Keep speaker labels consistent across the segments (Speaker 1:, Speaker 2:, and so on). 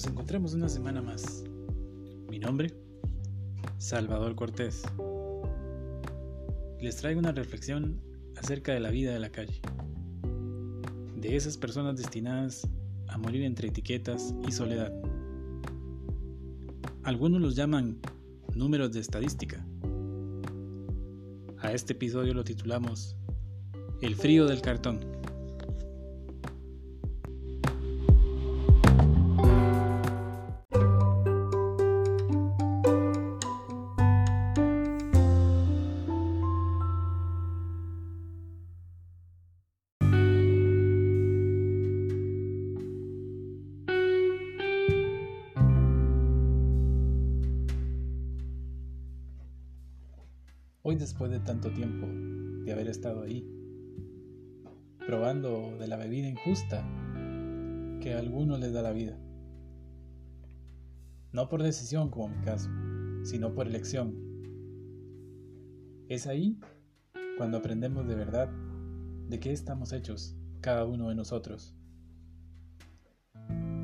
Speaker 1: Nos encontramos una semana más. Mi nombre, Salvador Cortés. Les traigo una reflexión acerca de la vida de la calle, de esas personas destinadas a morir entre etiquetas y soledad. Algunos los llaman números de estadística. A este episodio lo titulamos El frío del cartón. Hoy después de tanto tiempo de haber estado ahí, probando de la bebida injusta que a algunos les da la vida. No por decisión como mi caso, sino por elección. Es ahí cuando aprendemos de verdad de qué estamos hechos cada uno de nosotros.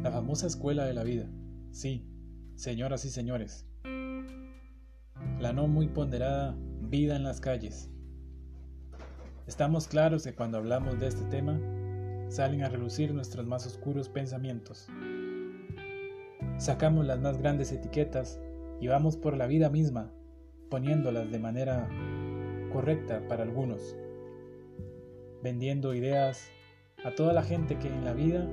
Speaker 1: La famosa escuela de la vida, sí, señoras y señores. La no muy ponderada vida en las calles. Estamos claros que cuando hablamos de este tema, salen a relucir nuestros más oscuros pensamientos. Sacamos las más grandes etiquetas y vamos por la vida misma, poniéndolas de manera correcta para algunos, vendiendo ideas a toda la gente que en la vida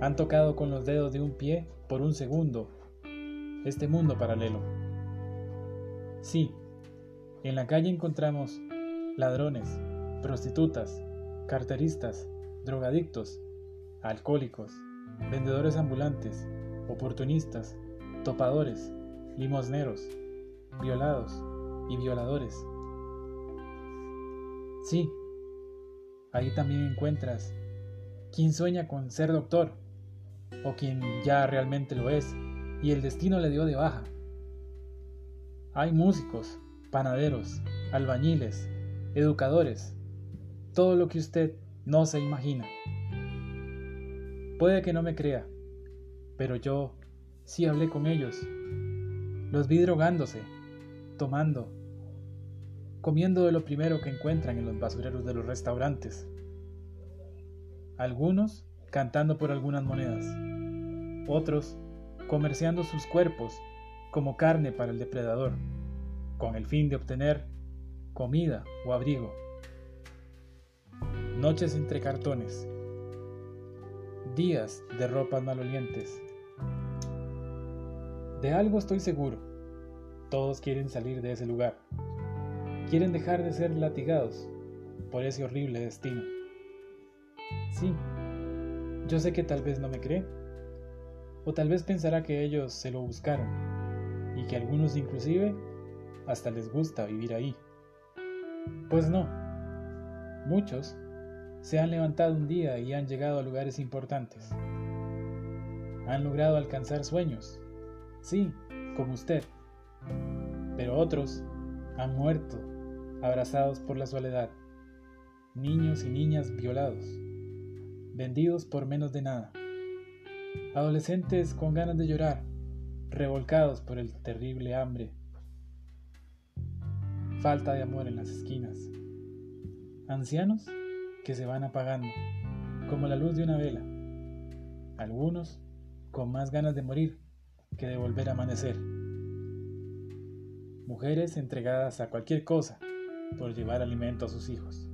Speaker 1: han tocado con los dedos de un pie por un segundo este mundo paralelo. Sí, en la calle encontramos ladrones, prostitutas, carteristas, drogadictos, alcohólicos, vendedores ambulantes, oportunistas, topadores, limosneros, violados y violadores. Sí, ahí también encuentras quien sueña con ser doctor o quien ya realmente lo es y el destino le dio de baja. Hay músicos, panaderos, albañiles, educadores, todo lo que usted no se imagina. Puede que no me crea, pero yo sí hablé con ellos. Los vi drogándose, tomando, comiendo de lo primero que encuentran en los basureros de los restaurantes. Algunos cantando por algunas monedas, otros comerciando sus cuerpos como carne para el depredador con el fin de obtener comida o abrigo. Noches entre cartones. Días de ropas malolientes. De algo estoy seguro. Todos quieren salir de ese lugar. Quieren dejar de ser latigados por ese horrible destino. Sí, yo sé que tal vez no me cree. O tal vez pensará que ellos se lo buscaron y que algunos inclusive hasta les gusta vivir ahí. Pues no. Muchos se han levantado un día y han llegado a lugares importantes. Han logrado alcanzar sueños. Sí, como usted. Pero otros han muerto, abrazados por la soledad. Niños y niñas violados, vendidos por menos de nada. Adolescentes con ganas de llorar, revolcados por el terrible hambre falta de amor en las esquinas. Ancianos que se van apagando, como la luz de una vela. Algunos con más ganas de morir que de volver a amanecer. Mujeres entregadas a cualquier cosa por llevar alimento a sus hijos.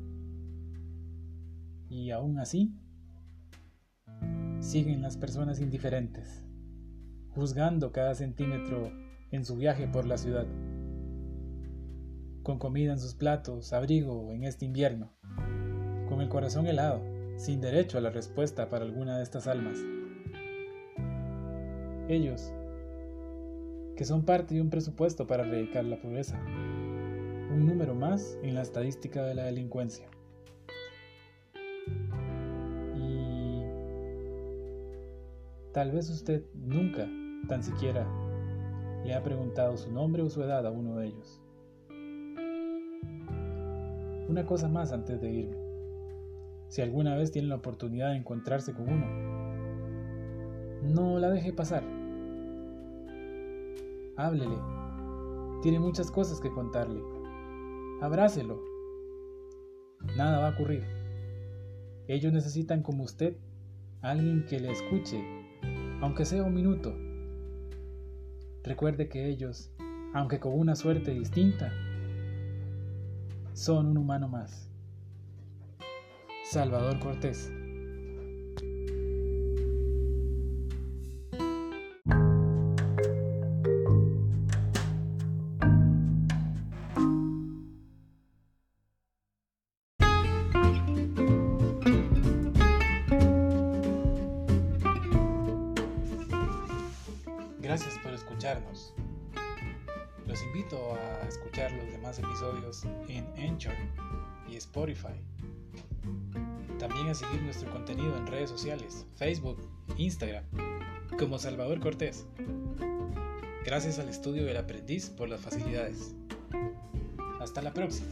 Speaker 1: Y aún así, siguen las personas indiferentes, juzgando cada centímetro en su viaje por la ciudad con comida en sus platos, abrigo en este invierno, con el corazón helado, sin derecho a la respuesta para alguna de estas almas. Ellos, que son parte de un presupuesto para erradicar la pobreza, un número más en la estadística de la delincuencia. Y tal vez usted nunca, tan siquiera, le ha preguntado su nombre o su edad a uno de ellos. Una cosa más antes de irme. Si alguna vez tienen la oportunidad de encontrarse con uno, No la deje pasar. Háblele. Tiene muchas cosas que contarle. Abrácelo. Nada va a ocurrir. Ellos necesitan como usted alguien que le escuche, aunque sea un minuto. Recuerde que ellos, aunque con una suerte distinta, son un humano más. Salvador Cortés Gracias por escucharnos. Los invito a escuchar los demás episodios en Anchor y Spotify. También a seguir nuestro contenido en redes sociales, Facebook, Instagram, como Salvador Cortés. Gracias al estudio del aprendiz por las facilidades. Hasta la próxima.